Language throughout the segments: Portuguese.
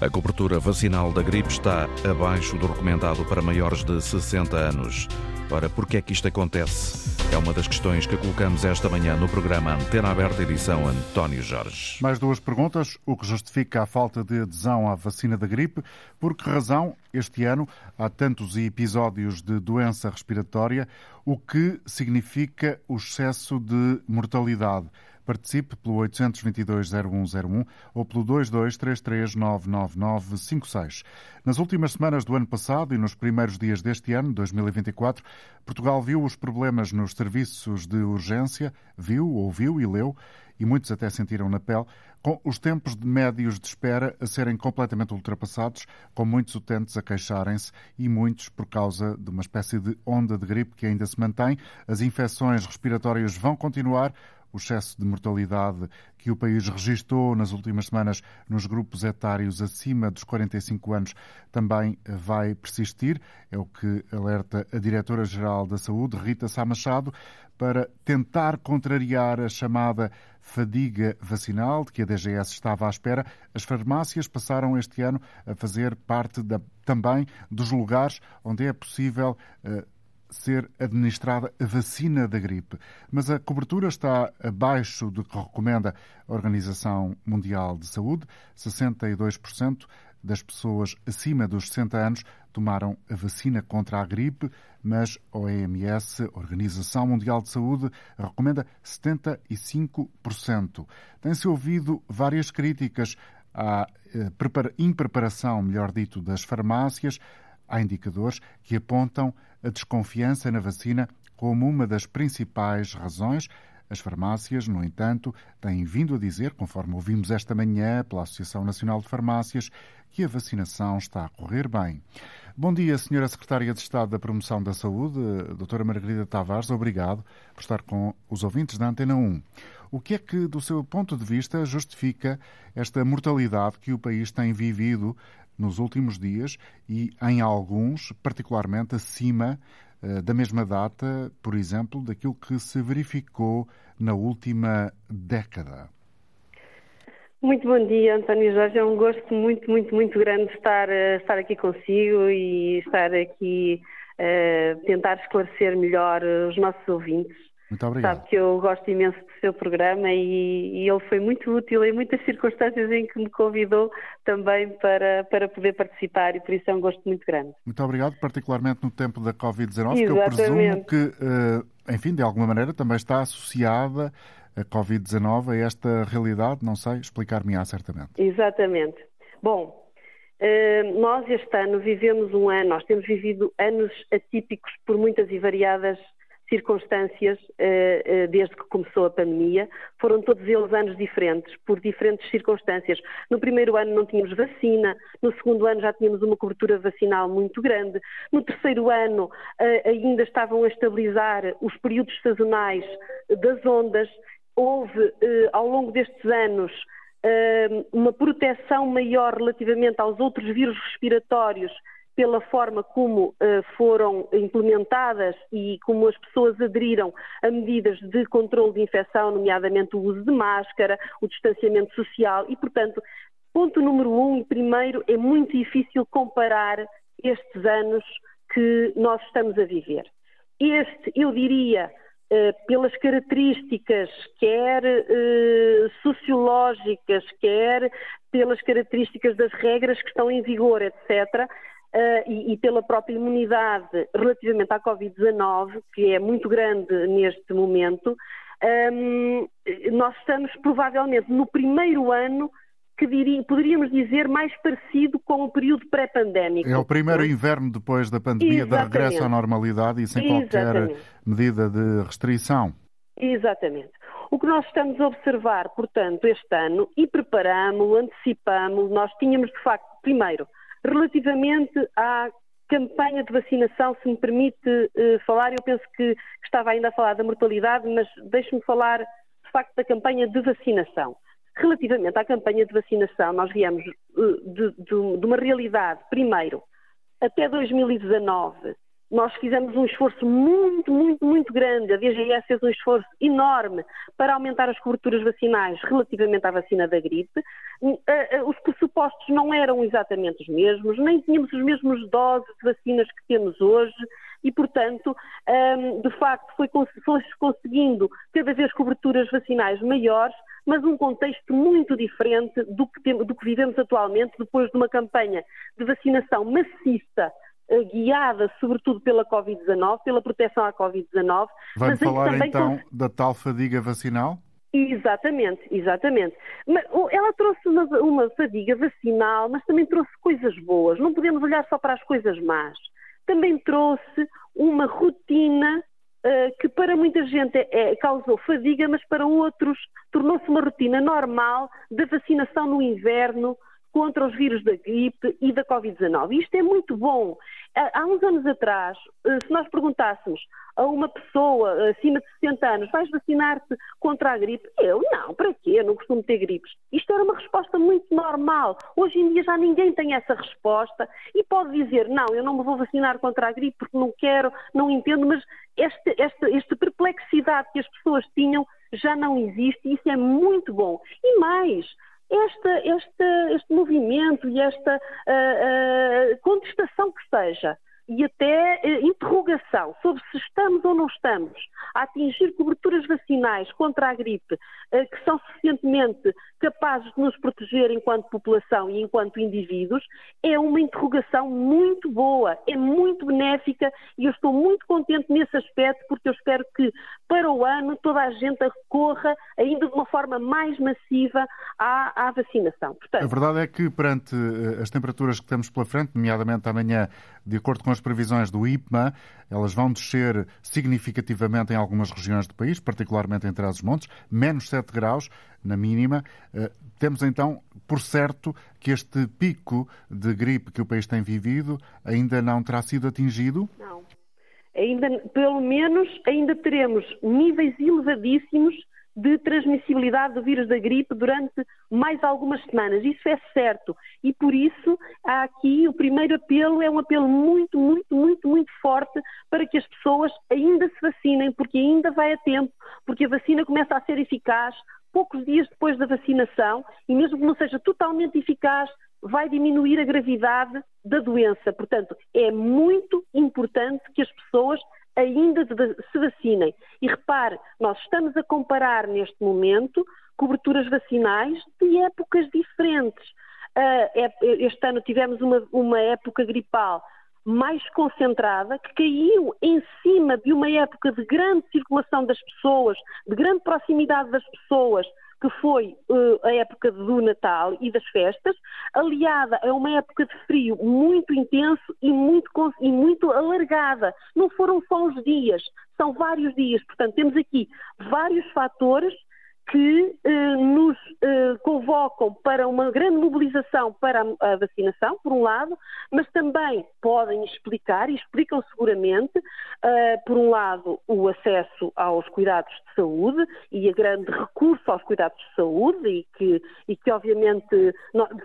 A cobertura vacinal da gripe está abaixo do recomendado para maiores de 60 anos. Ora, por que é que isto acontece? É uma das questões que colocamos esta manhã no programa Antena Aberta, edição António Jorge. Mais duas perguntas. O que justifica a falta de adesão à vacina da gripe? Por que razão, este ano, há tantos episódios de doença respiratória? O que significa o excesso de mortalidade? Participe pelo 822-0101 ou pelo 2233-99956. Nas últimas semanas do ano passado e nos primeiros dias deste ano, 2024, Portugal viu os problemas nos serviços de urgência, viu, ouviu e leu, e muitos até sentiram na pele, com os tempos de médios de espera a serem completamente ultrapassados, com muitos utentes a queixarem-se e muitos por causa de uma espécie de onda de gripe que ainda se mantém. As infecções respiratórias vão continuar, o excesso de mortalidade que o país registrou nas últimas semanas nos grupos etários acima dos 45 anos também vai persistir. É o que alerta a Diretora-Geral da Saúde, Rita Sá Machado, para tentar contrariar a chamada fadiga vacinal de que a DGS estava à espera. As farmácias passaram este ano a fazer parte da, também dos lugares onde é possível. Uh, ser administrada a vacina da gripe, mas a cobertura está abaixo do que recomenda a Organização Mundial de Saúde. 62% das pessoas acima dos 60 anos tomaram a vacina contra a gripe, mas a OMS, Organização Mundial de Saúde, recomenda 75%. Tem-se ouvido várias críticas à eh, impreparação, melhor dito, das farmácias. Há indicadores que apontam a desconfiança na vacina como uma das principais razões. As farmácias, no entanto, têm vindo a dizer, conforme ouvimos esta manhã pela Associação Nacional de Farmácias, que a vacinação está a correr bem. Bom dia, Senhora Secretária de Estado da Promoção da Saúde, Doutora Margarida Tavares, obrigado por estar com os ouvintes da Antena 1. O que é que, do seu ponto de vista, justifica esta mortalidade que o país tem vivido nos últimos dias e em alguns, particularmente acima uh, da mesma data, por exemplo, daquilo que se verificou na última década. Muito bom dia, António Jorge. É um gosto muito, muito, muito grande estar, uh, estar aqui consigo e estar aqui uh, tentar esclarecer melhor os nossos ouvintes. Muito obrigado. Sabe que eu gosto imenso do seu programa e, e, ele foi muito útil em muitas circunstâncias em que me convidou também para, para poder participar e por isso é um gosto muito grande. Muito obrigado, particularmente no tempo da Covid-19, que eu presumo que, eh, enfim, de alguma maneira também está associada a Covid-19 a esta realidade, não sei, explicar-me-á certamente. Exatamente. Bom, eh, nós este ano vivemos um ano, nós temos vivido anos atípicos por muitas e variadas circunstâncias eh, eh, desde que começou a pandemia. Foram todos eles anos diferentes, por diferentes circunstâncias. No primeiro ano não tínhamos vacina, no segundo ano já tínhamos uma cobertura vacinal muito grande, no terceiro ano eh, ainda estavam a estabilizar os períodos sazonais das ondas. Houve, ao longo destes anos, uma proteção maior relativamente aos outros vírus respiratórios pela forma como uh, foram implementadas e como as pessoas aderiram a medidas de controle de infecção, nomeadamente o uso de máscara, o distanciamento social e, portanto, ponto número um e primeiro, é muito difícil comparar estes anos que nós estamos a viver. Este, eu diria, uh, pelas características, quer uh, sociológicas, quer pelas características das regras que estão em vigor, etc., Uh, e, e, pela própria imunidade relativamente à Covid-19, que é muito grande neste momento, um, nós estamos provavelmente no primeiro ano que diria, poderíamos dizer mais parecido com o período pré-pandémico. É o primeiro inverno depois da pandemia, Exatamente. regresso à normalidade e sem qualquer medida de restrição. Exatamente. O que nós estamos a observar, portanto, este ano, e preparamos, antecipamos, nós tínhamos de facto, primeiro, Relativamente à campanha de vacinação, se me permite uh, falar, eu penso que estava ainda a falar da mortalidade, mas deixe-me falar de facto da campanha de vacinação. Relativamente à campanha de vacinação, nós viemos uh, de, de, de uma realidade, primeiro, até 2019 nós fizemos um esforço muito, muito, muito grande. A DGS fez um esforço enorme para aumentar as coberturas vacinais relativamente à vacina da gripe. Os pressupostos não eram exatamente os mesmos, nem tínhamos os mesmos doses de vacinas que temos hoje e, portanto, ehm, de facto, foi conseguindo cada vez coberturas vacinais maiores, mas um contexto muito diferente do que, do que vivemos atualmente, depois de uma campanha de vacinação maciça guiada sobretudo pela Covid-19, pela proteção à Covid-19. Vai falar então da tal fadiga vacinal? Exatamente, exatamente. Mas, ela trouxe uma, uma, fadiga vacinal, mas também trouxe coisas boas. Não podemos olhar só para as coisas más. Também trouxe uma rotina uh, que para muita gente é, é, causou fadiga, mas para outros tornou-se uma rotina normal da vacinação no inverno, contra os vírus da gripe e da Covid-19. Isto é muito bom. Há uns anos atrás, eh, se nós perguntássemos a uma pessoa eh, acima de 60 anos, vais vacinar-te contra a gripe? Eu, não, para quê? Eu não costumo ter gripes. Isto era uma resposta muito normal. Hoje em dia já ninguém tem essa resposta e pode dizer, não, eu não me vou vacinar contra a gripe porque não quero, não entendo, mas esta, esta perplexidade que as pessoas tinham já não existe e isso é muito bom. E mais, esta, esta, este movimento e esta uh, uh, contestação que seja e até uh, interrogação sobre se estamos ou não estamos a atingir coberturas vacinais contra a gripe que são suficientemente capazes de nos proteger enquanto população e enquanto indivíduos, é uma interrogação muito boa, é muito benéfica e eu estou muito contente nesse aspecto porque eu espero que para o ano toda a gente recorra ainda de uma forma mais massiva à, à vacinação. Portanto, a verdade é que perante eh, as temperaturas que temos pela frente, nomeadamente amanhã, de acordo com as previsões do IPMA, elas vão descer significativamente em algumas regiões do país, particularmente em Trás-os-Montes, menos 7 graus na mínima. Eh, temos então, por certo, que este pico de gripe que o país tem vivido ainda não terá sido atingido? Não. Ainda, pelo menos, ainda teremos níveis elevadíssimos de transmissibilidade do vírus da gripe durante mais algumas semanas. Isso é certo. E por isso, há aqui o primeiro apelo é um apelo muito, muito, muito, muito forte para que as pessoas ainda se vacinem, porque ainda vai a tempo, porque a vacina começa a ser eficaz poucos dias depois da vacinação e mesmo que não seja totalmente eficaz, vai diminuir a gravidade da doença. Portanto, é muito importante que as pessoas ainda se vacinem. E repare, nós estamos a comparar neste momento coberturas vacinais de épocas diferentes. Uh, este ano tivemos uma, uma época gripal mais concentrada, que caiu em cima de uma época de grande circulação das pessoas, de grande proximidade das pessoas, que foi uh, a época do Natal e das festas, aliada a uma época de frio muito intenso e muito, e muito alargada. Não foram só os dias, são vários dias. Portanto, temos aqui vários fatores que eh, nos eh, convocam para uma grande mobilização para a, a, vacinação, por um lado, mas também podem explicar, e explicam seguramente, eh, por um lado, o acesso aos cuidados de saúde e a grande recurso aos cuidados de saúde, e que, e que obviamente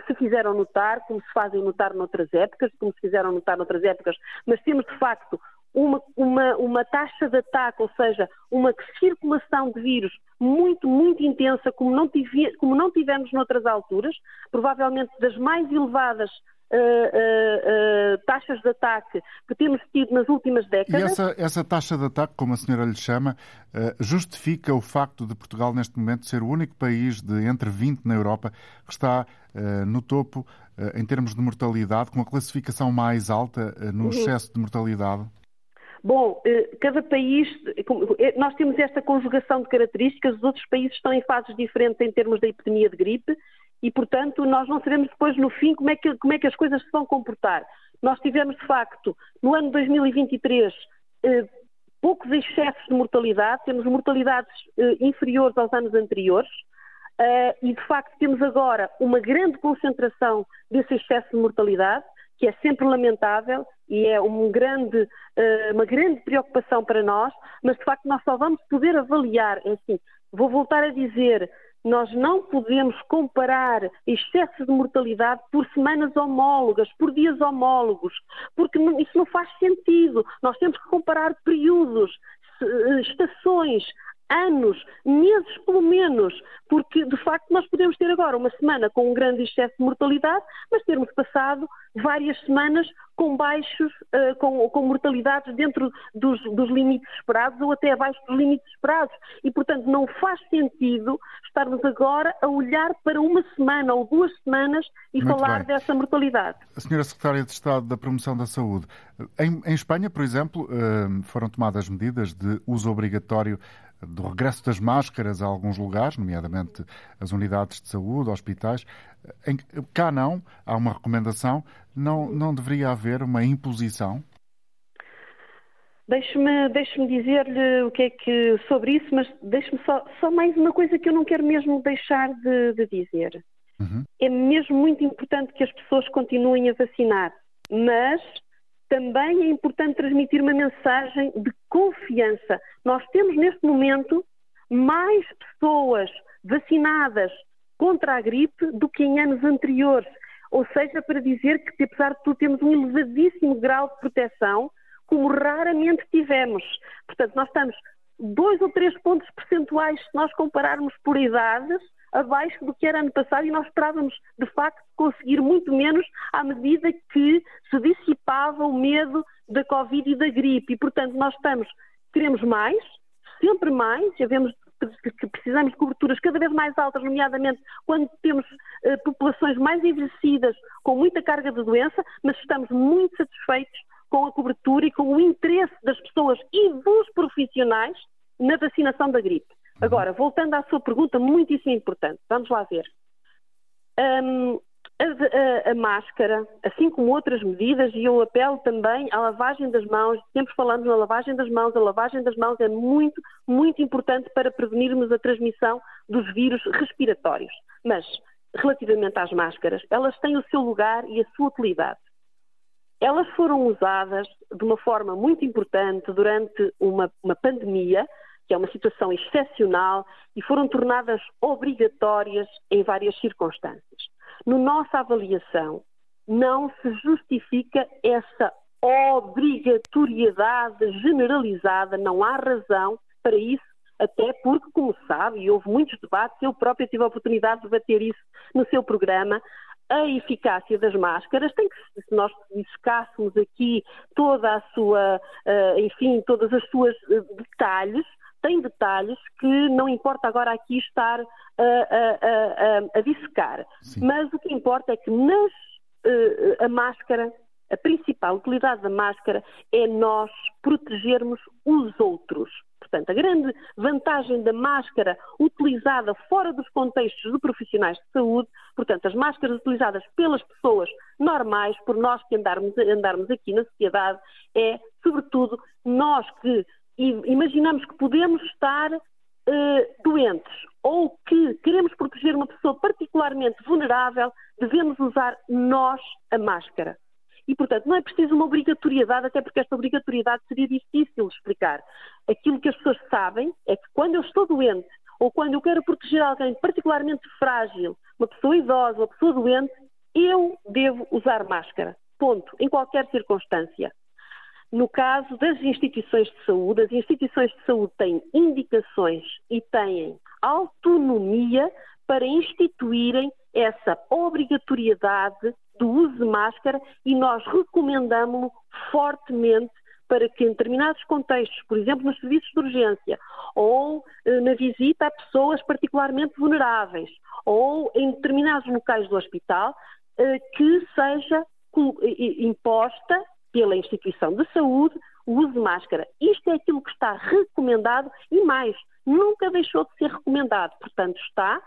se fizeram notar, como se fazem notar noutras épocas, como se fizeram notar noutras épocas, mas temos de facto uma, uma, uma taxa de ataque, ou seja, uma circulação de vírus muito, muito intensa, como não, tive, como não tivemos noutras alturas, provavelmente das mais elevadas Uh, uh, uh, taxas de ataque que temos tido nas últimas décadas. E essa, essa taxa de ataque, como a senhora lhe chama, justifica o facto de Portugal, neste momento, ser o único país de entre 20 na Europa que está no topo em termos de mortalidade, com a classificação mais alta no uhum. excesso de mortalidade? Bom, eh, cada país, eh, nós temos esta conjugação de características, os outros países estão em fases diferentes em termos da epidemia de gripe e, portanto, nós não sabemos depois, no fim, como é que, como é que as coisas se vão comportar. Nós tivemos, de facto, no ano 2023, eh, poucos excessos de mortalidade, temos mortalidades inferiores aos anos anteriores. e, de facto, temos agora uma grande concentração desse excesso de mortalidade que é sempre lamentável e é um grande, eh, uma grande preocupação para nós, mas de facto nós só vamos poder avaliar, é assim, vou voltar a dizer, nós não podemos comparar excessos de mortalidade por semanas homólogas, por dias homólogos, porque isso não faz sentido. Nós temos que comparar períodos, estações, anos, meses pelo menos, porque de facto nós podemos ter agora uma semana com um grande excesso de mortalidade, mas termos passado várias semanas com baixos, uh, com, com, mortalidades dentro dos, dos, limites esperados ou até abaixo dos limites esperados. E, portanto, não faz sentido estarmos agora a olhar para uma semana ou duas semanas e Muito falar bem. dessa mortalidade. A senhora Secretária de Estado da Promoção da Saúde, em, em Espanha, por exemplo, uh, foram tomadas medidas de uso obrigatório do regresso das máscaras a alguns lugares, nomeadamente as unidades de saúde, hospitais. Em, cá não, há uma recomendação. Não, não deveria haver uma imposição? Deixe-me deixe dizer-lhe o que é que sobre isso, mas deixe-me só, só mais uma coisa que eu não quero mesmo deixar de, de dizer. Uhum. É mesmo muito importante que as pessoas continuem a vacinar, mas também é importante transmitir uma mensagem de confiança. Nós temos neste momento mais pessoas vacinadas contra a gripe do que em anos anteriores. Ou seja, para dizer que, apesar de tudo, temos um elevadíssimo grau de proteção, como raramente tivemos. Portanto, nós estamos dois ou três pontos percentuais, se nós compararmos por idades, abaixo do que era ano passado e nós esperávamos, de facto, conseguir muito menos à medida que se dissipava o medo da Covid e da gripe. E, portanto, nós estamos, queremos mais, sempre mais, vemos que precisamos de coberturas cada vez mais altas, nomeadamente quando temos uh, populações mais envelhecidas com muita carga de doença, mas estamos muito satisfeitos com a cobertura e com o interesse das pessoas e dos profissionais na vacinação da gripe. Agora, voltando à sua pergunta, muitíssimo importante, vamos lá ver. Um, a, a, a, máscara, assim como outras medidas, e eu apelo também à lavagem das mãos, sempre falamos na lavagem das mãos, a lavagem das mãos é muito, muito importante para prevenirmos a transmissão dos vírus respiratórios. Mas, relativamente às máscaras, elas têm o seu lugar e a sua utilidade. Elas foram usadas de uma forma muito importante durante uma, uma pandemia, que é uma situação excepcional e foram tornadas obrigatórias em várias circunstâncias. No nossa avaliação, não se justifica essa obrigatoriedade generalizada, não há razão para isso, até porque, como sabe, e houve muitos debates, eu própria tive a oportunidade de debater isso no seu programa, a eficácia das máscaras tem que, se nós dissecássemos aqui toda a sua, uh, enfim, todas as suas uh, detalhes, tem detalhes que não importa agora aqui estar a, a, a, a dissecar. Sim. Mas o que importa é que nas, uh, a máscara, a principal utilidade da máscara é nós protegermos os outros. Portanto, a grande vantagem da máscara utilizada fora dos contextos de profissionais de saúde, portanto, as máscaras utilizadas pelas pessoas normais, por nós que andarmos, andarmos aqui na sociedade, é, sobretudo, nós que imaginamos que podemos estar uh, doentes ou que queremos proteger uma pessoa particularmente vulnerável, devemos usar nós a máscara. E, portanto, não é preciso uma obrigatoriedade, até porque esta obrigatoriedade seria difícil explicar. Aquilo que as pessoas sabem é que quando eu estou doente ou quando eu quero proteger alguém particularmente frágil, uma pessoa idosa, uma pessoa doente, eu devo usar máscara. Ponto. Em qualquer circunstância. No caso das instituições de saúde, as instituições de saúde têm indicações e têm autonomia para instituírem essa obrigatoriedade do uso de máscara e nós recomendamos-lo fortemente para que em determinados contextos, por exemplo nos serviços de urgência, ou eh, na visita a pessoas particularmente vulneráveis, ou em determinados locais do hospital, eh, que seja imposta pela instituição de saúde de máscara. Isto é aquilo que está recomendado e mais, nunca deixou de ser recomendado. Portanto, está.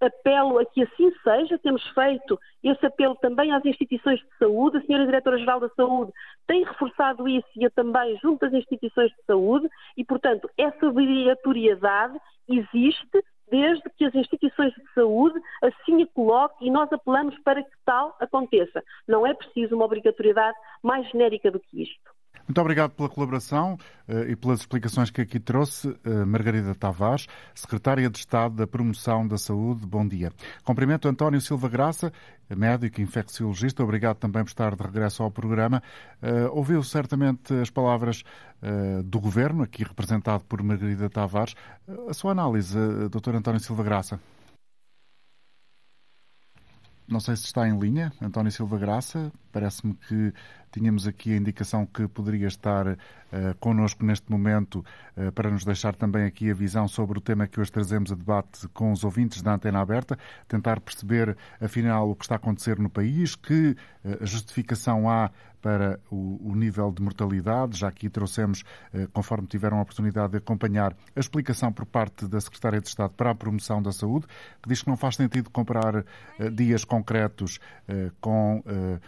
Apelo a que assim seja. Temos feito esse apelo também às instituições de saúde. A Senhora Diretora-Geral da Saúde tem reforçado isso e também junto às instituições de saúde e, portanto, essa obrigatoriedade existe desde que as instituições de saúde assim a coloquem e nós apelamos para que tal aconteça. Não é preciso uma obrigatoriedade mais genérica do que isto. Muito obrigado pela colaboração uh, e pelas explicações que aqui trouxe, uh, Margarida Tavares, Secretária de Estado da Promoção da Saúde. Bom dia. Cumprimento António Silva Graça, médico infecciologista. Obrigado também por estar de regresso ao programa. Uh, ouviu certamente as palavras do Governo, aqui representado por Margarida Tavares. a sua análise, Dr. António Silva Graça? Não sei se está em linha, António Silva Graça. Parece-me que tínhamos aqui a indicação que poderia estar uh, connosco neste momento uh, para nos deixar também aqui a visão sobre o tema que hoje trazemos a debate com os ouvintes da Antena Aberta, tentar perceber afinal o que está a acontecer no país, que uh, justificação há para o, o, nível de mortalidade. Já aqui trouxemos, conforme tiveram a oportunidade de acompanhar, a explicação por parte da Secretária de Estado para a Promoção da Saúde, que diz que não faz sentido comparar dias concretos com eh,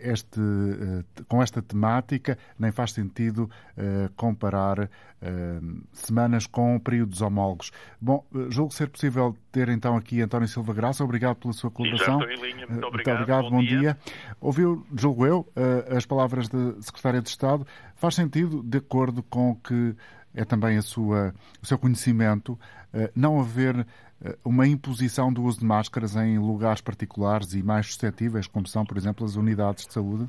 este, eh, com esta temática, nem faz sentido eh, comparar semanas com períodos homólogos. Bom, julgo ser possível ter então aqui António Silva Graça. Obrigado pela sua colaboração. Linha. Muito obrigado. Muito obrigado. Bom, bom dia. dia. Ouviu, julgo eu, as palavras da Secretária de Estado. Faz sentido, de acordo com o que é também a sua, o seu conhecimento, não haver eh, uma imposição do uso de máscaras em lugares particulares e mais suscetíveis, como são, por exemplo, as unidades de saúde?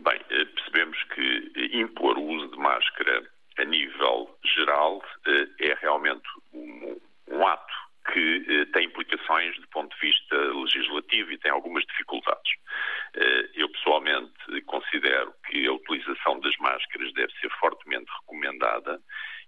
Bem, eh, percebemos que impor o uso de máscara a nível geral eh, é realmente um, um ato que tem implicações do ponto de vista legislativo e tem algumas dificuldades. Eu pessoalmente considero que a utilização das máscaras deve ser fortemente recomendada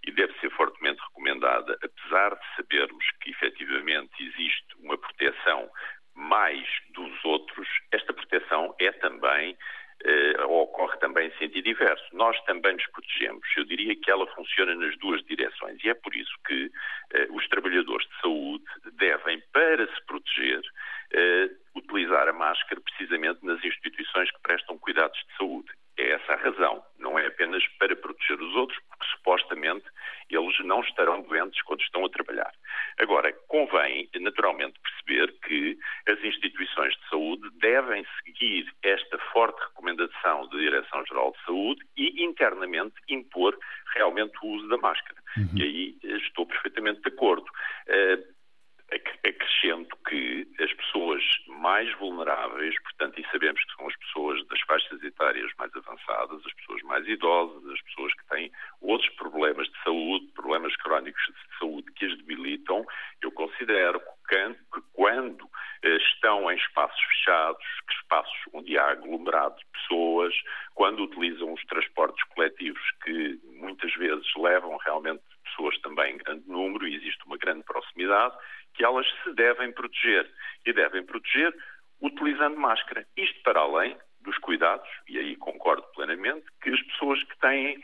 e deve ser fortemente recomendada, apesar de sabermos que efetivamente existe uma proteção mais dos outros, esta proteção é também Uh, ocorre também em sentido inverso. Nós também nos protegemos. Eu diria que ela funciona nas duas direções e é por isso que uh, os trabalhadores de saúde devem, para se proteger, uh, utilizar a máscara precisamente nas instituições que prestam cuidados de saúde. É essa a razão. Não é apenas para proteger os outros, porque supostamente eles não estarão doentes quando estão a trabalhar. Agora, convém naturalmente perceber que as instituições de saúde devem seguir esta forte recomendação da Direção-Geral de Saúde e internamente impor realmente o uso da máscara. Uhum. E aí estou perfeitamente de acordo. Uh, acrescento que as pessoas mais vulneráveis, portanto, e sabemos que são as pessoas das faixas etárias mais avançadas, as pessoas mais idosas, as pessoas que têm outros problemas de saúde, problemas crónicos de saúde que as debilitam, eu considero que quando eh, estão em espaços fechados, espaços onde há aglomerado de pessoas, quando utilizam os transportes coletivos que muitas vezes levam realmente pessoas também em grande número e existe uma grande proximidade, que elas se devem proteger. E devem proteger utilizando máscara. Isto para além dos cuidados, e aí concordo plenamente, que as pessoas que têm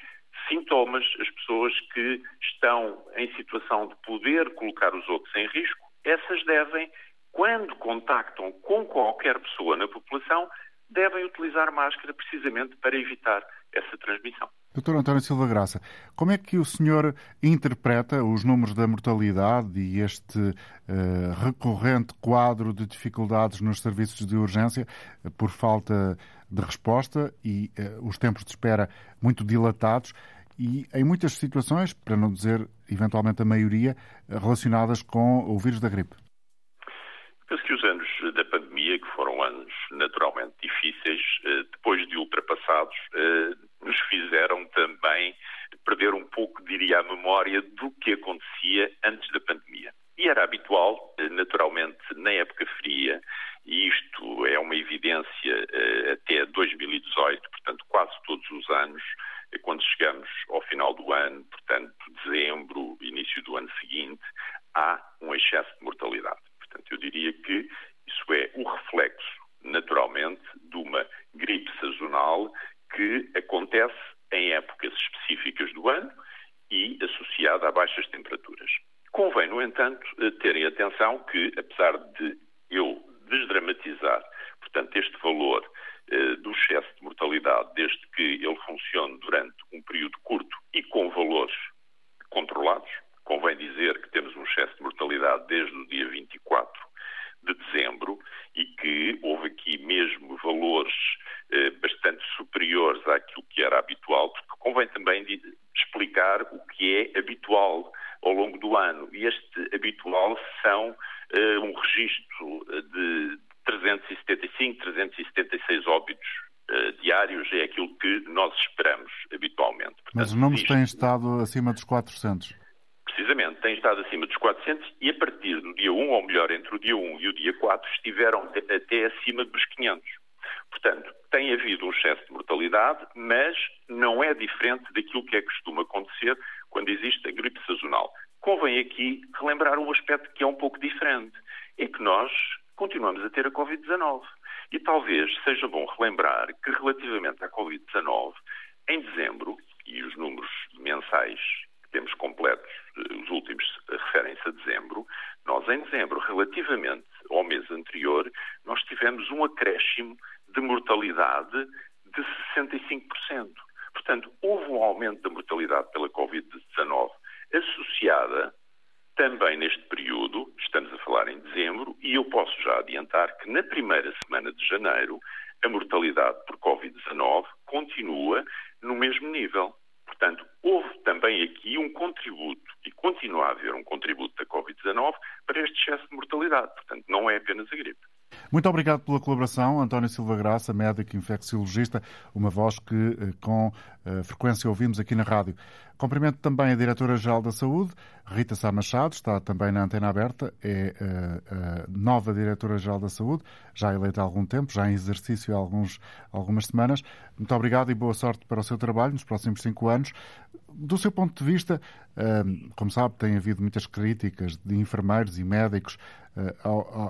sintomas, as pessoas que estão em situação de poder colocar os outros em risco, essas devem, quando contactam com qualquer pessoa na população, devem utilizar máscara precisamente para evitar essa transmissão. Doutor António Silva Graça, como é que o senhor interpreta os números da mortalidade e este uh, recorrente quadro de dificuldades nos serviços de urgência uh, por falta de resposta e uh, os tempos de espera muito dilatados e em muitas situações, para não dizer eventualmente a maioria, relacionadas com o vírus da gripe? Penso que os anos da pandemia, que foram anos naturalmente difíceis, eh, depois de ultrapassados, eh, nos fizeram também perder um pouco, diria, a memória do que acontecia antes da pandemia. E era habitual, eh, naturalmente, na época fria, e isto é uma evidência até 2018, portanto, quase todos os anos, quando chegamos ao final do ano, portanto, dezembro, início do ano seguinte, há um excesso de mortalidade. Portanto, eu diria que isso é o reflexo, naturalmente, de uma gripe sazonal que acontece em épocas específicas do ano e associada a baixas temperaturas. Convém, no entanto, terem atenção que, apesar de eu desdramatizar, portanto, este valor eh, do excesso de mortalidade, desde que ele funcione durante um período curto e com valores controlados, Convém dizer que temos um excesso de mortalidade desde o dia 24 de dezembro e que houve aqui mesmo valores eh, bastante superiores àquilo que era habitual, porque convém também de, explicar o que é habitual ao longo do ano. E este habitual são eh, um registro eh, de 375, 376 óbitos diários, é aquilo que nós esperamos habitualmente. Portanto, Mas os números têm estado acima dos 400? precisamente, tem estado acima dos 400 e a partir do dia 1, ou melhor, entre o dia 1 e o dia 4, estiveram até acima dos 500. Portanto, havido um excesso de mortalidade, mas não é diferente daquilo que é costume acontecer quando existe a gripe sazonal. Convém aqui relembrar um aspecto que é um pouco diferente. É que nós continuamos a ter a Covid-19. E talvez seja bom relembrar que, relativamente à Covid-19, em dezembro, e os números mensais que temos completos, eh, os últimos referem-se a dezembro, nós em dezembro, relativamente ao mês anterior, nós tivemos um acréscimo de mortalidade de 65%. Portanto, houve um aumento da mortalidade pela Covid-19 associada também neste período, estamos a falar em dezembro, e eu posso já adiantar que na primeira semana de janeiro a mortalidade por Covid-19 continua no mesmo nível. Portanto, houve também aqui um contributo, e continua a haver um contributo da Covid-19 para este excesso de mortalidade. Portanto, não é apenas a gripe. Muito obrigado pela colaboração, António Silva Graça, médico infecciologista, uma voz que eh, com eh, frequência ouvimos aqui na rádio. Cumprimento também a Diretora-Geral da Saúde, Rita Sá Machado, está também na antena aberta, é eh, a nova Diretora-Geral da Saúde, já eleita há algum tempo, já em exercício há alguns, algumas semanas. Muito obrigado e boa sorte para o seu trabalho nos próximos cinco anos. Do seu ponto de vista, como sabe, tem havido muitas críticas de enfermeiros e médicos eh,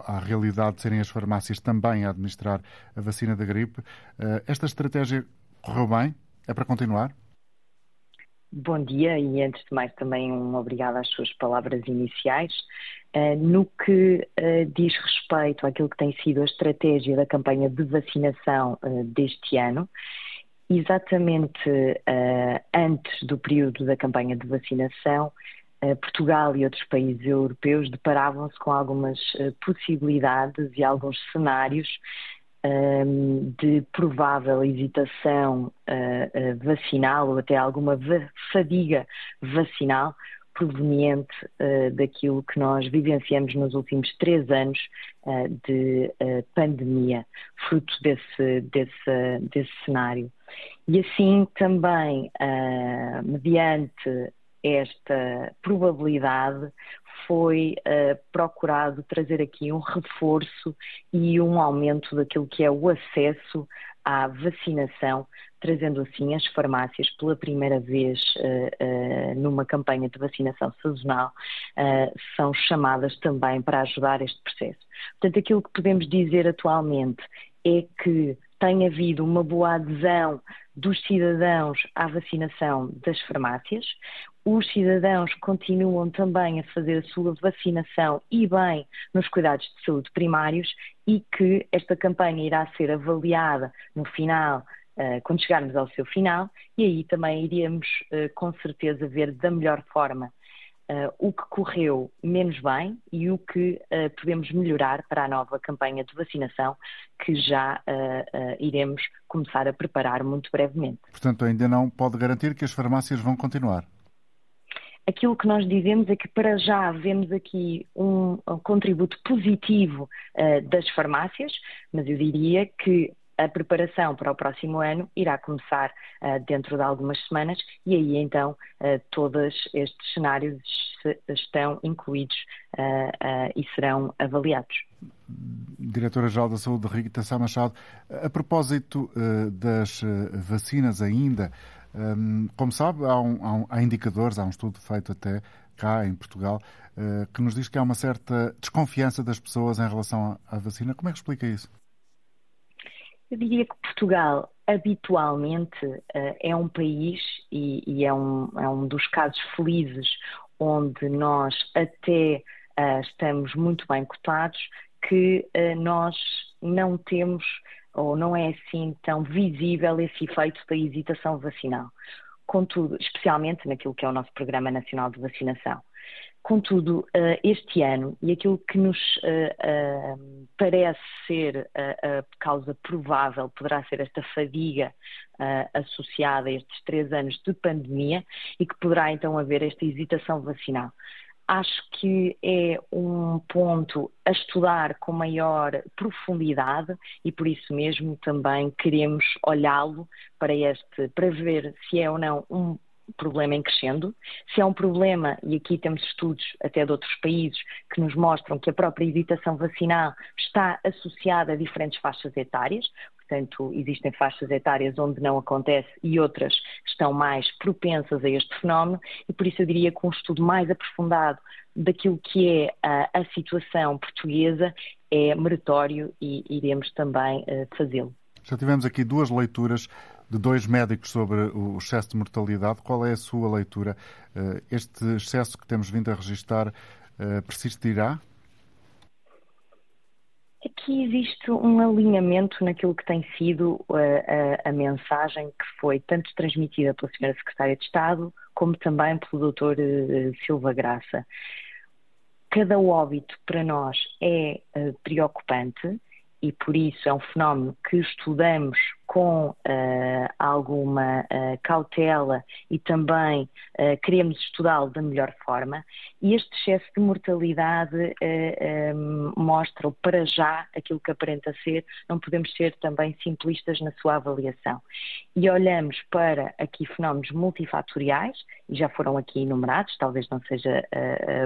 à realidade de serem as farmácias também a administrar a vacina da gripe. Eh, esta estratégia correu bem? É para continuar? Bom dia e antes de mais também um obrigado às suas palavras iniciais. Uh, no que diz respeito àquilo que tem sido a estratégia da campanha de vacinação deste ano, exatamente antes do período da campanha de vacinação, eh, Portugal e outros países europeus deparavam-se com algumas eh, possibilidades e alguns cenários ehm, de provável hesitação eh, vacinal ou até alguma fadiga vacinal proveniente daquilo que nós vivenciamos nos últimos três anos de pandemia, fruto desse, desse, desse cenário. E assim também, mediante esta probabilidade foi uh, procurado trazer aqui um reforço e um aumento daquilo que é o acesso à vacinação, trazendo assim as farmácias pela primeira vez uh, uh, numa campanha de vacinação sazonal, são chamadas também para ajudar este processo. Portanto, aquilo que podemos dizer atualmente é que tem havido uma boa adesão dos cidadãos à vacinação das farmácias. Os cidadãos continuam também a fazer a sua vacinação e bem nos cuidados de saúde primários e que esta campanha irá ser avaliada no final Uh, quando chegarmos ao seu final, e aí também iremos, uh, com certeza, ver da melhor forma uh, o que correu menos bem e o que podemos melhorar para a nova campanha de vacinação que já iremos começar a preparar muito brevemente. Portanto, ainda não pode garantir que as farmácias vão continuar? Aquilo que nós dizemos é que para já vemos aqui um, um contributo positivo das farmácias, mas eu diria que a preparação para o próximo ano irá começar uh, dentro de algumas semanas e aí então uh, todos estes cenários estão incluídos uh, e serão avaliados. Diretora-Geral da Saúde, Rita Sá Machado, a propósito das vacinas ainda, um, como sabe, há, um, há, um, há, indicadores, há um estudo feito até cá em Portugal, que nos diz que há uma certa desconfiança das pessoas em relação à, à vacina. Como é que explica isso? Eu diria que Portugal habitualmente uh, é um país e, e é, um, é, um, dos casos felizes onde nós até uh, estamos muito bem cotados, que uh, nós não temos ou não é assim tão visível esse efeito da hesitação vacinal. Contudo, especialmente naquilo que é o nosso Programa Nacional de Vacinação. Contudo, eh, este ano, e aquilo que nos eh, eh, parece ser a causa provável poderá ser esta fadiga associada a estes três anos de pandemia e que poderá então haver esta hesitação vacinal. Acho que é um ponto a estudar com maior profundidade e por isso mesmo também queremos olhá-lo para este, para ver se é ou não um problema em crescendo, se é um problema, e aqui temos estudos até de outros países que nos mostram que a própria hesitação vacinal está associada a diferentes faixas etárias, portanto, existem faixas etárias onde não acontece e outras estão mais propensas a este fenómeno, e por isso eu diria que um estudo mais aprofundado daquilo que é a, a situação portuguesa é meritório e iremos também uh, fazê-lo. Já tivemos aqui duas leituras de dois médicos sobre o excesso de mortalidade. Qual é a sua leitura? Eh, este excesso que temos vindo a registrar eh, persistirá? Aqui existe um alinhamento naquilo que tem sido a, eh, a, a, mensagem que foi tanto transmitida pela Sra. Secretária de Estado como também pelo Dr. Silva Graça. Cada óbito para nós é preocupante e por isso é um fenómeno que estudamos com uh, alguma uh, cautela e também uh, queremos estudá-lo da melhor forma. E este excesso de mortalidade mostra para já aquilo que aparenta ser, não podemos ser também simplistas na sua avaliação. E olhamos para aqui fenómenos multifatoriais, e já foram aqui enumerados, talvez não seja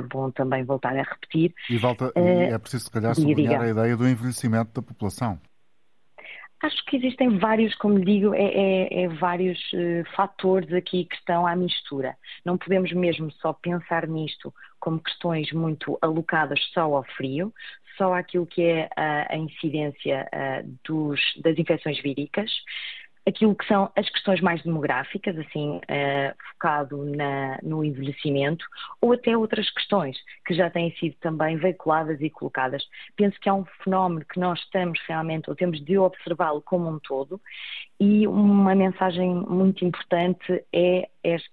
bom também voltar a repetir. E, volta, e é preciso, se calhar, sublinhar a ideia do envelhecimento da população. Acho que existem vários, como digo, é, é, é vários uh, fatores aqui que estão à mistura. Não podemos mesmo só pensar nisto como questões muito alocadas só ao frio, só àquilo que é a, a incidência uh, dos, das infecções víricas aquilo que são as questões mais demográficas, assim, uh, focado na, no envelhecimento, ou até outras questões que já têm sido também veiculadas e colocadas. Penso que é um fenómeno que nós estamos realmente, ou temos de observá-lo como um todo, e uma mensagem muito importante é este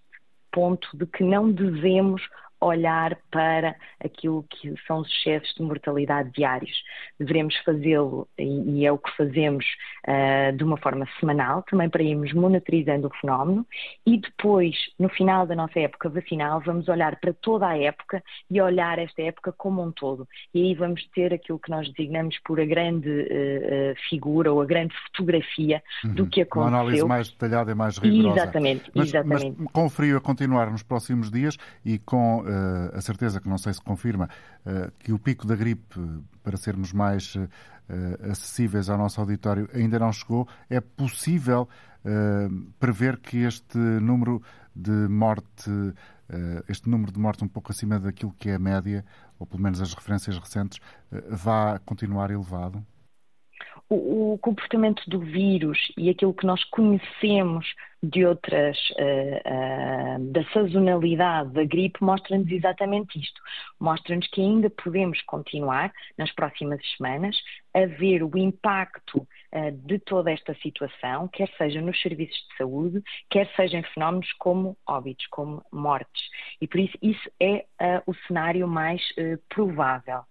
ponto de que não devemos olhar para aquilo que são os excessos de mortalidade diários. Devemos fazê-lo, e, é o que fazemos, uh, de uma forma semanal, também para irmos monitorizando o fenómeno, e depois, no final da nossa época vacinal, vamos olhar para toda a época e olhar esta época como um todo. E aí vamos ter aquilo que nós designamos por a grande uh, figura ou a grande fotografia uhum. do que aconteceu. Uma análise mais detalhada e mais rigorosa. Exatamente, mas, exatamente. Mas com o frio a continuar nos próximos dias e com a certeza que não sei se confirma uh, que o pico da gripe, para sermos mais uh, acessíveis ao nosso auditório, ainda não chegou, é possível prever que este número de morte, este número de morte um pouco acima daquilo que é a média, ou pelo menos as referências recentes, vá continuar elevado? o, comportamento do vírus e aquilo que nós conhecemos de outras, uh, uh, da sazonalidade da gripe, mostra-nos exatamente isto. Mostra-nos que ainda podemos continuar, nas próximas semanas, a ver o impacto uh, de toda esta situação, quer seja nos serviços de saúde, quer seja em fenómenos como óbitos, como mortes. E por isso, isso é o cenário mais provável.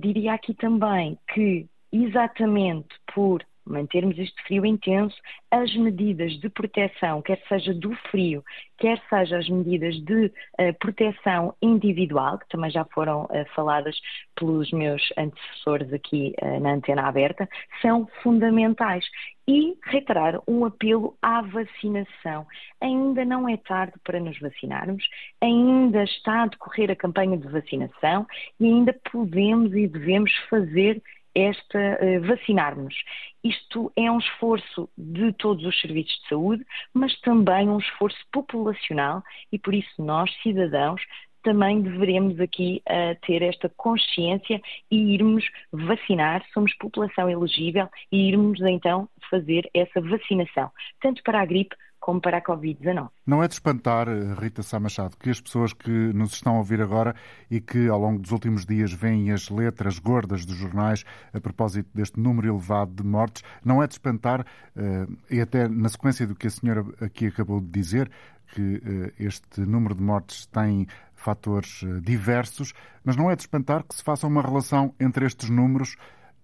diria aqui também que exatamente por mantermos este frio intenso, as medidas de proteção, quer seja do frio, quer seja as medidas de uh, proteção individual, que também já foram uh, faladas pelos meus antecessores aqui uh, na antena aberta, são fundamentais. E reiterar um apelo à vacinação. Ainda não é tarde para nos vacinarmos, ainda está a decorrer a campanha de vacinação e ainda podemos e devemos fazer esta uh, vacinar-nos. Isto é um esforço de todos os serviços de saúde, mas também um esforço populacional e por isso nós, cidadãos, também deveremos aqui uh, ter esta consciência e irmos vacinar, somos população elegível e irmos então fazer essa vacinação, tanto para a gripe como para a Covid-19. Não é de espantar, Rita Sá Machado, que as pessoas que nos estão a ouvir agora e que ao longo dos últimos dias veem as letras gordas dos jornais a propósito deste número elevado de mortes, não é de espantar, eh, e até na sequência do que a senhora aqui acabou de dizer, que eh, este número de mortes tem fatores eh, diversos, mas não é de espantar que se faça uma relação entre estes números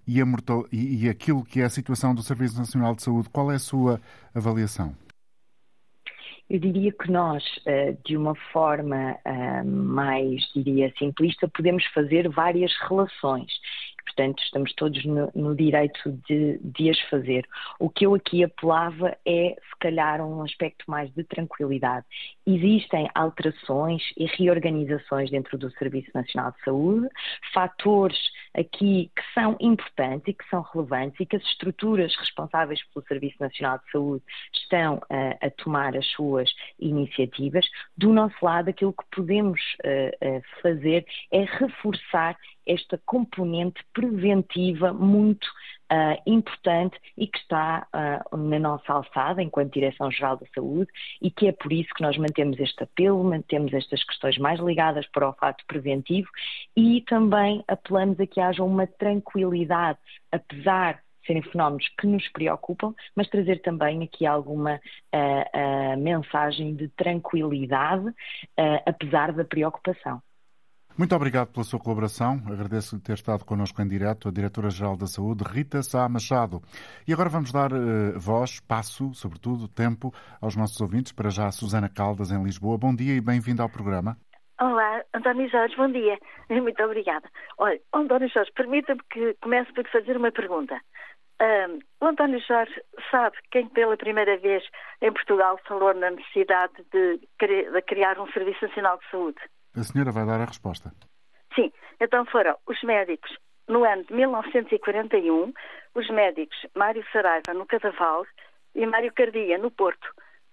e, mortal... e aquilo que é a situação do Serviço Nacional de Saúde. Qual é a sua avaliação? Eu diria que nós, de uma forma mais, diria, simplista, podemos fazer várias relações portanto estamos todos no, no direito de, de, as fazer. O que eu aqui apelava é, se calhar, um aspecto mais de tranquilidade. Existem alterações e reorganizações dentro do Serviço Nacional de Saúde, fatores aqui que são importantes e que são relevantes e que as estruturas responsáveis pelo Serviço Nacional de Saúde estão uh, a tomar as suas iniciativas. Do nosso lado, aquilo que podemos uh, uh, fazer é reforçar esta componente preventiva muito uh, importante e que está uh, na nossa alçada enquanto Direção-Geral da Saúde e que é por isso que nós mantemos este apelo, mantemos estas questões mais ligadas para o fato preventivo e também apelamos a que haja uma tranquilidade, apesar serem fenómenos que nos preocupam, mas trazer também aqui alguma uh, uh, mensagem de tranquilidade, uh, apesar da preocupação. Muito obrigado pela sua colaboração. Agradeço-lhe ter estado connosco em direto a Diretora-Geral da Saúde, Rita Sá Machado. E agora vamos dar uh, voz, passo, sobretudo, tempo aos nossos ouvintes. Para já, Susana Caldas, em Lisboa. Bom dia e bem-vindo ao programa. Olá, António Jorge, bom dia. Muito obrigada. Olha, António Jorge, permita-me que comece por fazer uma pergunta. Um, o António Jorge sabe quem pela primeira vez em Portugal falou na necessidade de, de criar um Serviço Nacional de Saúde? A senhora vai dar a resposta. Sim, então foram os médicos. No ano de 1941, os médicos Mário Saraiva, no Cadaval, e Mário Cardia, no Porto,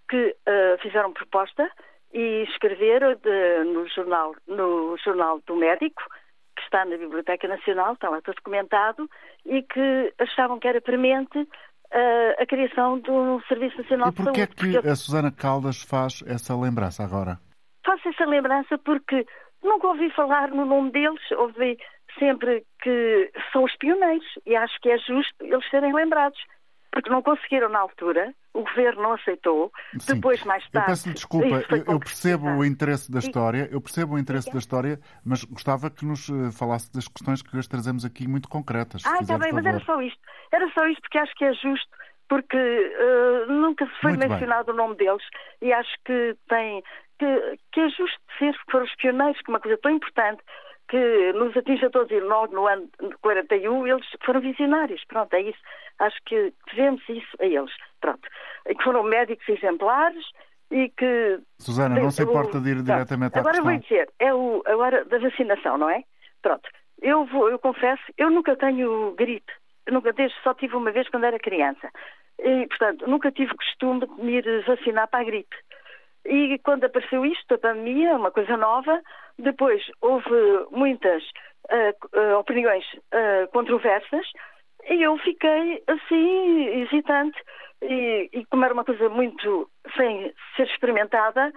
que uh, fizeram proposta e escreveram de, no, jornal, no Jornal do Médico, que está na Biblioteca Nacional, está lá tudo documentado, e que achavam que era premente uh, a criação de um Serviço Nacional de Saúde. E porquê é que a Susana Caldas faz essa lembrança agora? Faço essa lembrança porque nunca ouvi falar no nome deles, ouvi sempre que são os pioneiros e acho que é justo eles serem lembrados. Porque não conseguiram na altura, o governo não aceitou, Sim. depois mais tarde. Eu peço desculpa, eu, eu percebo o interesse da história, eu percebo o interesse da história, mas gostava que nos eh, falasse das questões que hoje trazemos aqui muito concretas. Ah, está bem, mas era só isto. Era só isto porque acho que é justo porque uh, nunca se foi Muito mencionado bem. o nome deles e acho que tem que, que é justo ser que foram os pioneiros, que é uma coisa tão importante que nos atinge a todos e logo no ano de 41 eles foram visionários. Pronto, é isso. Acho que devemos isso a eles. Pronto. E que foram médicos exemplares e que. Susana, não se importa de ir diretamente à Agora questão. vou dizer, é o, agora da vacinação, não é? Pronto. Eu, vou, eu confesso, eu nunca tenho gripe. Eu nunca desde, só tive uma vez quando era criança. E, portanto, nunca tive costume de me ir vacinar para a gripe. E quando apareceu isto, a pandemia, uma coisa nova, depois houve muitas uh, opiniões uh, controversas e eu fiquei assim, hesitante. E, e como era uma coisa muito sem ser experimentada,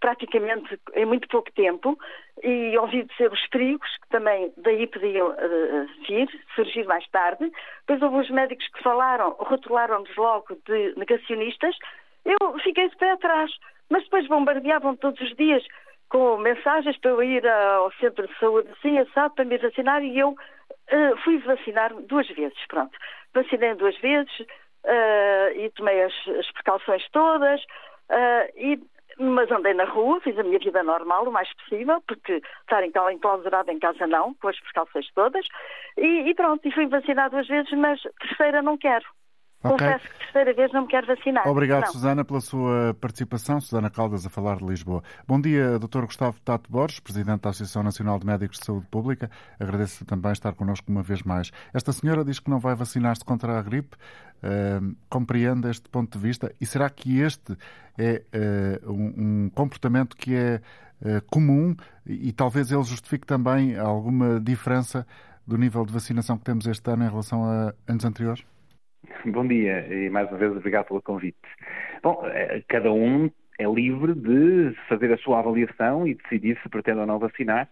praticamente em muito pouco tempo, e ouvi dizer os perigos, que também daí podiam uh, vir, surgir mais tarde. Depois houve os médicos que falaram, rotularam-nos logo de negacionistas. Eu fiquei de pé atrás, mas depois bombardeavam todos os dias com mensagens para eu ir ao centro de saúde assim, assado, para me vacinar, e eu uh, fui vacinar duas vezes, pronto. Vacinei duas vezes uh, e tomei as, as precauções todas, uh, e mas andei na rua, fiz a minha vida normal o mais possível, porque estar enclausurada em casa não, com as precauções todas, e, e pronto, e fui vacinada duas vezes, mas terceira não quero. Okay. Confesso que terceira vez não me quero vacinar. Obrigado, não. Susana, pela sua participação. Susana Caldas, a falar de Lisboa. Bom dia, Dr. Gustavo Tato Borges, Presidente da Associação Nacional de Médicos de Saúde Pública. Agradeço também estar connosco uma vez mais. Esta senhora diz que não vai vacinar-se contra a gripe. Uh, compreende este ponto de vista? E será que este é uh, um, um, comportamento que é uh, comum e, e talvez ele justifique também alguma diferença do nível de vacinação que temos este ano em relação a anos anteriores? Bom dia e mais uma vez obrigado pelo convite. Bom, eh, cada um é livre de fazer a sua avaliação e decidir se pretende ou não vacinar,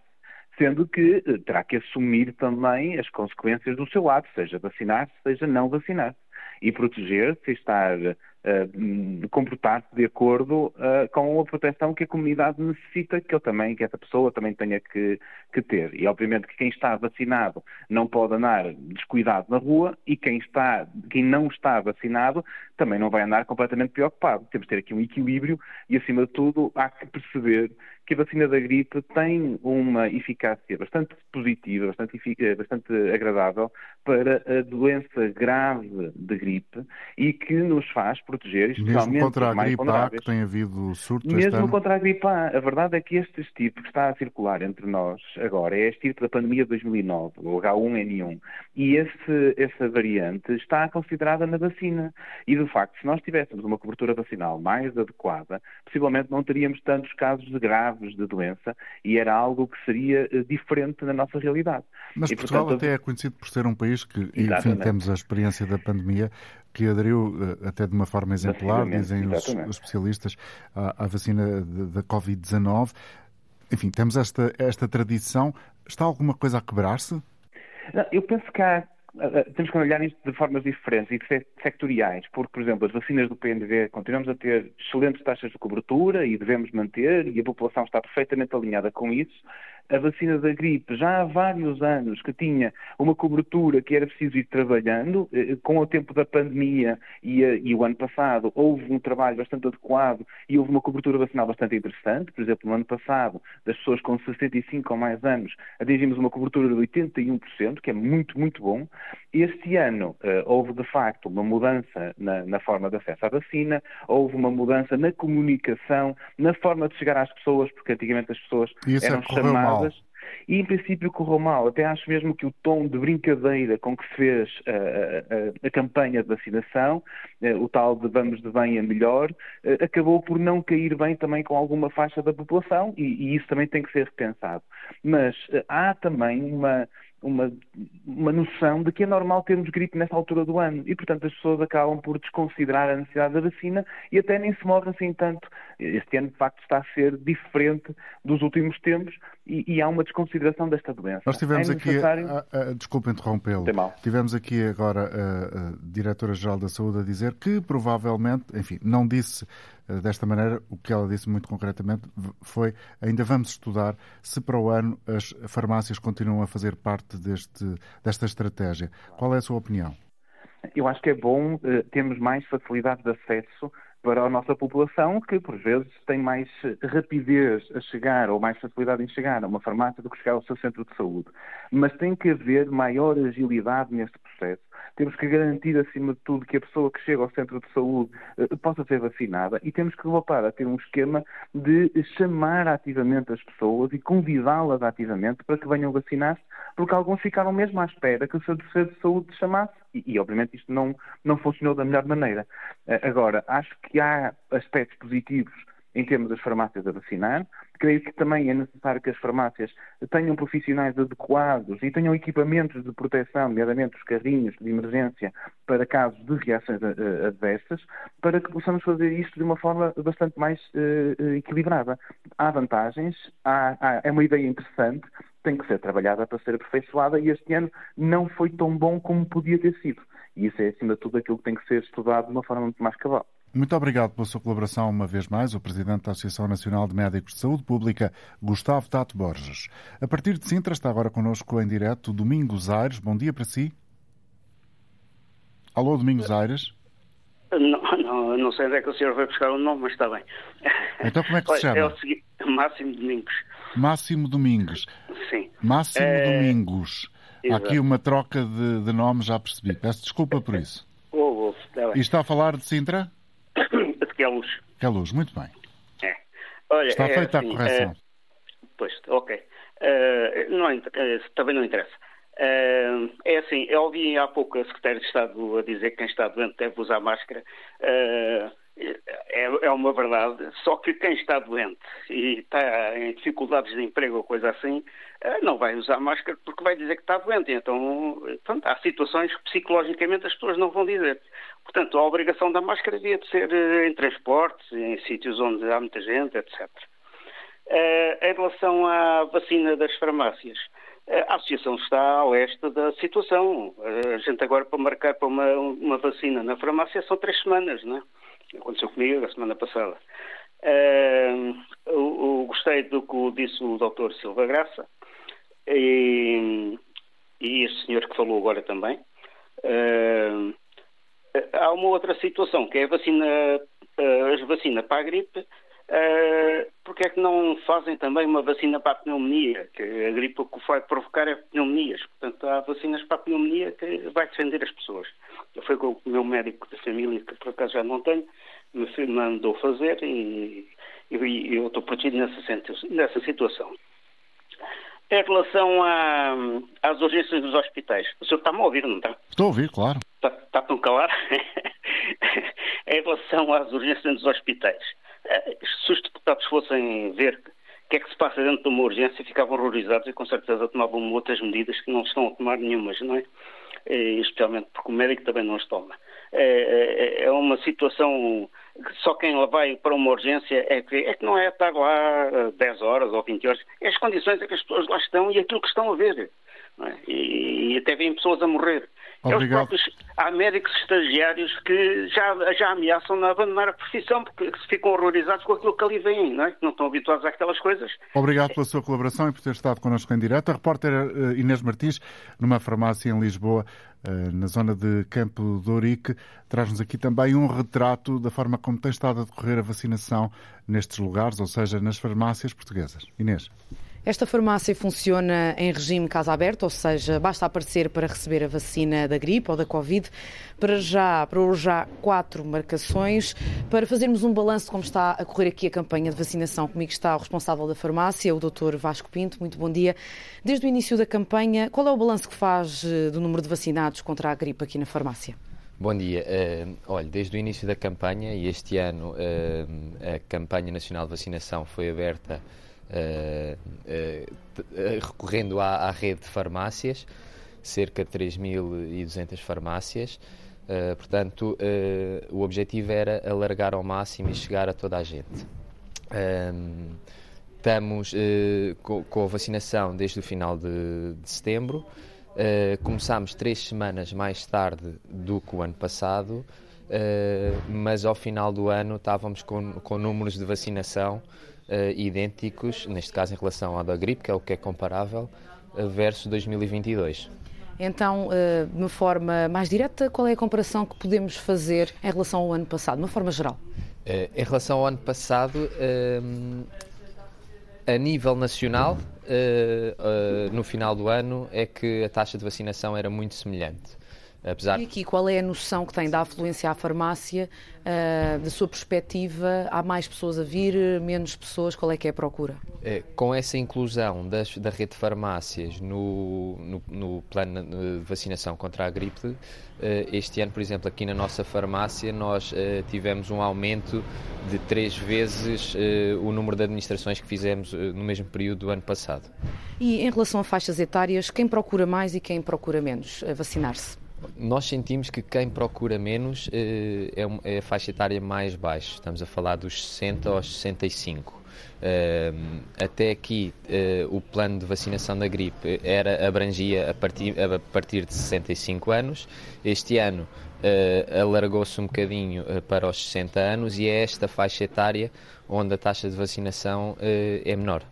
sendo que eh, terá que assumir também as consequências do seu lado, seja vacinar, seja não vacinar, e proteger-se e estar uh, comportar-se de acordo uh, com a proteção que a comunidade necessita que eu também, que essa pessoa também tenha que, que, ter. E obviamente que quem está vacinado não pode andar descuidado na rua e quem, está, quem não está vacinado também não vai andar completamente preocupado. Temos de ter aqui um equilíbrio e, acima de tudo, há que perceber que a vacina da gripe tem uma eficácia bastante positiva, bastante, bastante agradável para a doença grave de gripe e que nos faz proteger, especialmente Mesmo contra a gripe A, que tem havido surtos Mesmo contra a gripe A. A verdade é que este estirpe que está a circular entre nós agora é a estirpe da pandemia de 2009, o H1N1, e esse, essa variante está considerada na vacina. E, de facto, se nós tivéssemos uma cobertura vacinal mais adequada, possivelmente não teríamos tantos casos de graves de doença e era algo que seria eh, diferente na nossa realidade. Mas e, Portugal portanto, até é conhecido por ser um país que, enfim, temos a experiência da pandemia, que aderiu eh, até de uma forma exemplar, dizem os, os, especialistas, à, à vacina da Covid-19. Enfim, temos esta, esta tradição. Está alguma coisa a quebrar-se? Eu penso que há temos que olhar isto de formas diferentes e sectoriais, porque, por exemplo, as vacinas do PNV continuamos a ter excelentes taxas de cobertura e devemos manter, e a população está perfeitamente alinhada com isso a vacina da gripe já há vários anos que tinha uma cobertura que era preciso ir trabalhando. Eh, com o tempo da pandemia e, eh, e, o ano passado houve um trabalho bastante adequado e houve uma cobertura vacinal bastante interessante. Por exemplo, no ano passado, das pessoas com 65 ou mais anos, atingimos uma cobertura de 81%, que é muito, muito bom. Este ano houve, de facto, uma mudança na, na forma de acesso à vacina, houve uma mudança na comunicação, na forma de chegar às pessoas, porque antigamente as pessoas Isso eram chamadas mal. E em princípio correu mal. Até acho mesmo que o tom de brincadeira com que se fez a, a, a campanha de vacinação, eh, o tal de vamos de bem a melhor, eh, acabou por não cair bem também com alguma faixa da população e, e isso também tem que ser repensado. Mas eh, há também uma, uma, uma noção de que é normal termos gripe nessa altura do ano e, portanto, as pessoas acabam por desconsiderar a necessidade da vacina e até nem se morrem assim tanto. Este ano, de facto, está a ser diferente dos últimos tempos e, e há uma desconsideração desta doença. Nós tivemos é necessário... aqui, a, a, desculpe interrompê-lo, tivemos aqui agora a, a Diretora-Geral da Saúde a dizer que provavelmente, enfim, não disse eh, desta maneira, o que ela disse muito concretamente foi ainda vamos estudar se para o ano as farmácias continuam a fazer parte deste, desta estratégia. Qual é a sua opinião? Eu acho que é bom uh, termos mais facilidade de acesso para a nossa população, que por vezes tem mais rapidez a chegar ou mais facilidade em chegar a uma farmácia do que chegar ao seu centro de saúde. Mas tem que haver maior agilidade neste processo. Temos que garantir, acima de tudo, que a pessoa que chega ao centro de saúde uh, possa ser vacinada e temos que voltar a ter um esquema de chamar ativamente as pessoas e convidá-las ativamente para que venham vacinar-se, porque alguns ficaram mesmo à espera que o seu centro de saúde chamasse e, e, obviamente isto não, não funcionou da melhor maneira. Uh, agora, acho que há aspectos positivos em termos das farmácias a vacinar. Creio que também é necessário que as farmácias tenham profissionais adequados e tenham equipamentos de proteção, nomeadamente os carrinhos de emergência para casos de reações eh, adversas, para que possamos fazer isto de uma forma bastante mais uh, equilibrada. Há vantagens, há, há, é uma ideia interessante, tem que ser trabalhada para ser aperfeiçoada e este ano não foi tão bom como podia ter sido. E isso é, acima de tudo, aquilo que tem que ser estudado de uma forma muito mais cabal. Muito obrigado pela sua colaboração uma vez mais, o Presidente da Associação Nacional de Médicos de Saúde Pública, Gustavo Tato Borges. A partir de Sintra está agora connosco em direto Domingos Aires. Bom dia para si. Alô, Domingos Aires. Não, não, não sei onde é que o senhor vai buscar o nome, mas está bem. Então como é que se chama? É o seguinte, Máximo Domingos. Máximo Domingos. Sim. Máximo é... Domingos. Há aqui uma troca de, de nomes, já percebi. Peço desculpa por isso. Oh, oh, está e está a falar de Sintra? De que é luz. Que é luz, muito bem. É. Olha, está é feita assim, a correção. É... Pois, ok. Uh, não, também não interessa. Uh, é assim, eu ouvi há pouco a Secretária de Estado a dizer que quem está doente deve usar máscara. Uh, é, é, uma verdade, só que quem está doente e está em dificuldades de emprego ou coisa assim, uh, não vai usar máscara porque vai dizer que está doente. Então, há situações que psicologicamente as pessoas não vão dizer. Portanto, a obrigação da máscara devia de ser em transportes, em sítios onde há muita gente, etc. em relação à vacina das farmácias, a associação está a leste da situação. A gente agora para marcar para uma, uma vacina na farmácia são três semanas, não é? Aconteceu comigo a semana passada. Uh, eu, eu, gostei do que disse o Dr. Silva Graça e, e este senhor que falou agora também. Uh, há uma outra situação que é a vacina, a vacina para a gripe Uh, porque é que não fazem também uma vacina para a pneumonia? Que a gripe o que vai provocar é pneumonias. Portanto, há vacinas para a pneumonia que vai defender as pessoas. Foi com o meu médico de família, que por acaso já não tenho, me mandou fazer e, e, eu estou protegido nessa, nessa situação. Em relação a, às urgências dos hospitais, o senhor está-me a ouvir, não está? Estou a ouvir, claro. Está, está tão calado? em relação às urgências dos hospitais, eh, se os deputados fossem ver o que é que se passa dentro de uma urgência, ficavam horrorizados e com certeza tomavam outras medidas que não estão a tomar nenhumas, não é? E, especialmente porque o médico também não as toma. É, é, é, uma situação que só quem lá vai para uma urgência é que, é que não é estar lá 10 horas ou 20 horas, é as condições em que as pessoas lá estão e aquilo que estão a ver. É? E, e até vêm pessoas a morrer. Obrigado. É os próprios, há médicos estagiários que já, já ameaçam a abandonar a profissão porque ficam horrorizados com aquilo que ali vem, não é? Não estão habituados àquelas coisas. Obrigado pela sua colaboração e por ter estado connosco em direto. A repórter eh, Inês Martins, numa farmácia em Lisboa, eh, na zona de Campo de Ourique, traz-nos aqui também um retrato da forma como tem estado a decorrer a vacinação nestes lugares, ou seja, nas farmácias portuguesas. Inês. Esta farmácia funciona em regime casa aberta, ou seja, basta aparecer para receber a vacina da gripe ou da Covid. Para já, para hoje já quatro marcações. Para fazermos um balanço de como está a correr aqui a campanha de vacinação, comigo está o responsável da farmácia, o Dr. Vasco Pinto. Muito bom dia. Desde o início da campanha, qual é o balanço que faz eh, do número de vacinados contra a gripe aqui na farmácia? Bom dia. Uh, olha, desde o início da campanha, e este ano uh, a campanha nacional de vacinação foi aberta recorrendo à, à, rede de farmácias, cerca de 3.200 farmácias. portanto, o objetivo era alargar ao máximo e chegar a toda a gente. estamos com, com, a vacinação desde o final de, de setembro. Uh, começámos três semanas mais tarde do que o ano passado, uh, mas ao final do ano estávamos com, com números de vacinação idênticos, neste caso em relação à da gripe, que é o que é comparável, uh, versus 2022. Então, uh, de uma forma mais direta, qual é a comparação que podemos fazer em relação ao ano passado, de uma forma geral? em relação ao ano passado, a nível nacional, no final do ano, é que a taxa de vacinação era muito semelhante. Apesar... E aqui, qual é a noção que tem da afluência à farmácia, uh, da sua perspectiva? Há mais pessoas a vir, menos pessoas? Qual é que é a procura? É, com essa inclusão das, da rede de farmácias no, no, no, plano de vacinação contra a gripe, uh, este ano, por exemplo, aqui na nossa farmácia, nós uh, tivemos um aumento de três vezes o número de administrações que fizemos no mesmo período do ano passado. E em relação a faixas etárias, quem procura mais e quem procura menos vacinar-se? Nós sentimos que quem procura menos eh, é, a faixa etária mais baixa. Estamos a falar dos 60 aos 65. Uh, até aqui uh, o plano de vacinação da gripe era abrangia a partir, a partir de 65 anos. Este ano uh, alargou-se um bocadinho para os 60 anos e é esta faixa etária onde a taxa de vacinação é menor.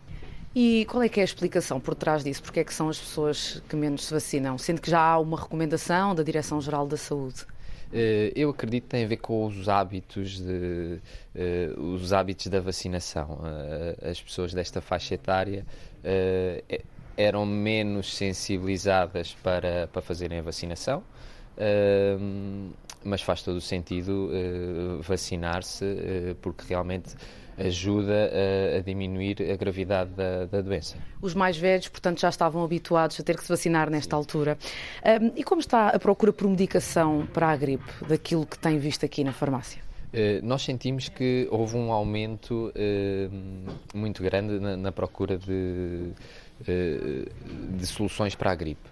E qual é que é a explicação por trás disso? Porque é que são as pessoas que menos se vacinam? Sendo que já há uma recomendação da Direção-Geral da Saúde. Eh, eu acredito que tem a ver com os hábitos, de, uh, os hábitos da vacinação. Uh, as pessoas desta faixa etária eram menos sensibilizadas para, para fazerem a vacinação, mas faz todo o sentido vacinar-se, porque realmente ajuda a, a, diminuir a gravidade da, da, doença. Os mais velhos, portanto, já estavam habituados a ter que se vacinar nesta Sim. altura. Um, e como está a procura por medicação para a gripe, daquilo que tem visto aqui na farmácia? Uh, nós sentimos que houve um aumento uh, muito grande na, na procura de, uh, de, soluções para a gripe.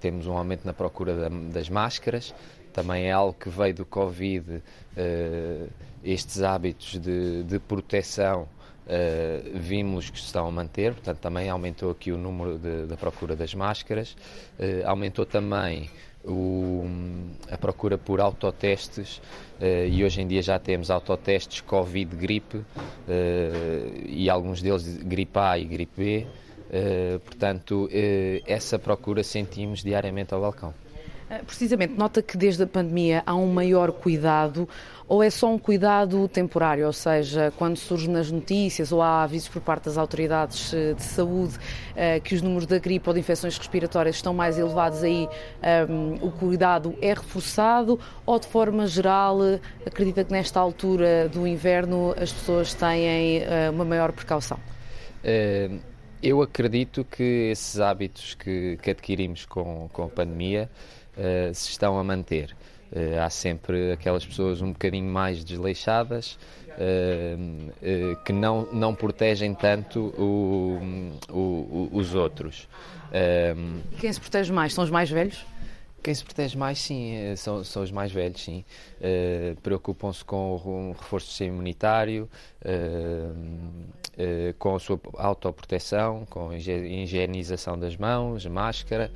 temos um aumento na procura da, das máscaras, também é algo que veio do Covid, uh, estes hábitos de, de proteção uh, vimos que se estão a manter, portanto também aumentou aqui o número da procura das máscaras, uh, aumentou também o, a procura por autotestes uh, e hoje em dia já temos autotestes Covid-gripe e alguns deles gripe A e gripe B, portanto essa procura sentimos diariamente ao balcão. Eh, precisamente, nota que desde a pandemia há um maior cuidado ou é só um cuidado temporário, ou seja, quando surge nas notícias ou há avisos por parte das autoridades eh, de saúde eh, que os números da gripe ou de infecções respiratórias estão mais elevados, aí um, o cuidado é reforçado ou de forma geral acredita que nesta altura do inverno as pessoas têm uma maior precaução? Eu acredito que esses hábitos que, que adquirimos com, com a pandemia uh, se estão a manter. Uh, há sempre aquelas pessoas um bocadinho mais desleixadas uh, que não, não protegem tanto o, o, o, os outros. Quem se protege mais? São os mais velhos? Quem se protege mais, sim, são, são os mais velhos, sim. Uh, Preocupam-se com o reforço do sistema imunitário, uh, uh, com a sua autoproteção, com a higienização das mãos, máscara.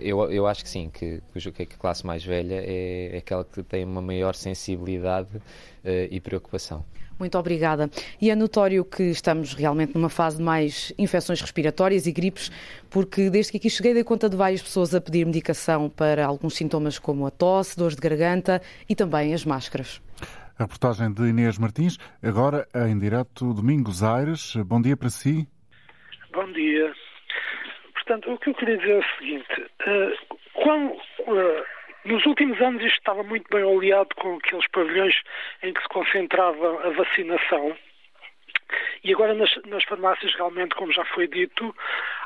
eu, eu acho que sim, que, que a classe mais velha é, é aquela que tem uma maior sensibilidade e preocupação. Muito obrigada. E é notório que estamos realmente numa fase de mais infecções respiratórias e gripes, porque desde que aqui cheguei dei conta de várias pessoas a pedir medicação para alguns sintomas como a tosse, dores de garganta e também as máscaras. A reportagem de Inês Martins, agora em direto Domingos Aires. Bom dia para si. Bom dia. Portanto, o que eu queria dizer é o seguinte: uh, quando, uh, nos últimos anos isto estava muito bem oleado com aqueles pavilhões em que se concentrava a vacinação. E agora nas, nas, farmácias, realmente, como já foi dito,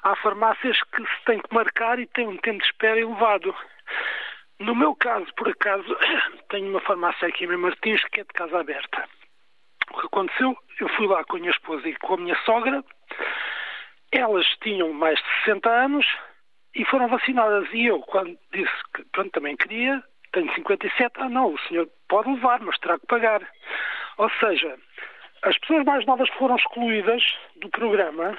há farmácias que se tem que marcar e têm um tempo de espera elevado. No meu caso, por acaso, tenho uma farmácia aqui em Martins que é de casa aberta. O que aconteceu? Eu fui lá com a minha esposa e com a minha sogra. Elas tinham mais de 60 anos, e foram vacinadas. E eu, quando disse que pronto, também queria, tenho 57, ah não, o senhor pode levar, mas terá que pagar. Ou seja, as pessoas mais novas foram excluídas do programa,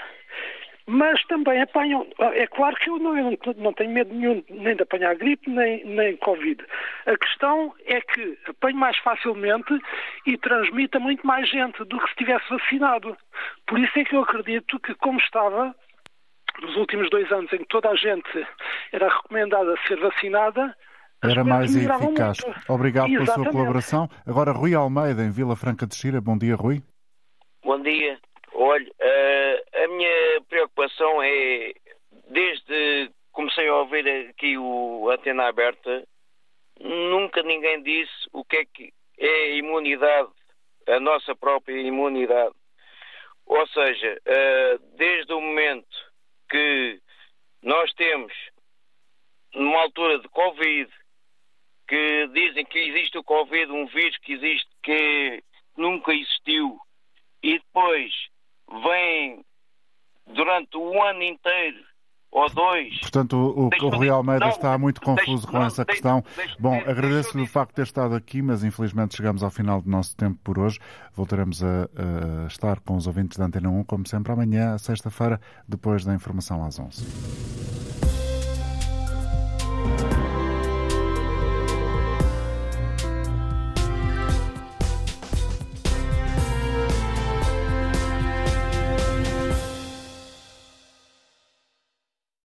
mas também apanham. É claro que eu não, eu não tenho medo nenhum nem de apanhar gripe nem, nem Covid. A questão é que apanho mais facilmente e transmita muito mais gente do que se estivesse vacinado. Por isso é que eu acredito que, como estava, nos últimos dois anos em que toda a gente era recomendada a ser vacinada, era mais eficaz. Muito. Obrigado Exatamente. pela sua colaboração. Agora, Rui Almeida, em Vila Franca de Xira. Bom dia, Rui. Bom dia. Olha, uh, a minha preocupação é, desde que comecei a ouvir aqui o Antena Aberta, nunca ninguém disse o que é que é a imunidade, a nossa própria imunidade. Ou seja, uh, desde o momento que nós temos, numa altura de Covid, que dizem que existe o Covid, um vírus que existe, que nunca existiu, e depois vem durante o ano inteiro ou dois. Portanto, o, o Rui Almeida não, está muito confuso com essa questão. Bom, agradeço-lhe o facto de ter estado aqui, mas infelizmente chegamos ao final do nosso tempo por hoje. Voltaremos a, a estar com os ouvintes da Antena 1, como sempre, amanhã, sexta-feira, depois da informação às 11.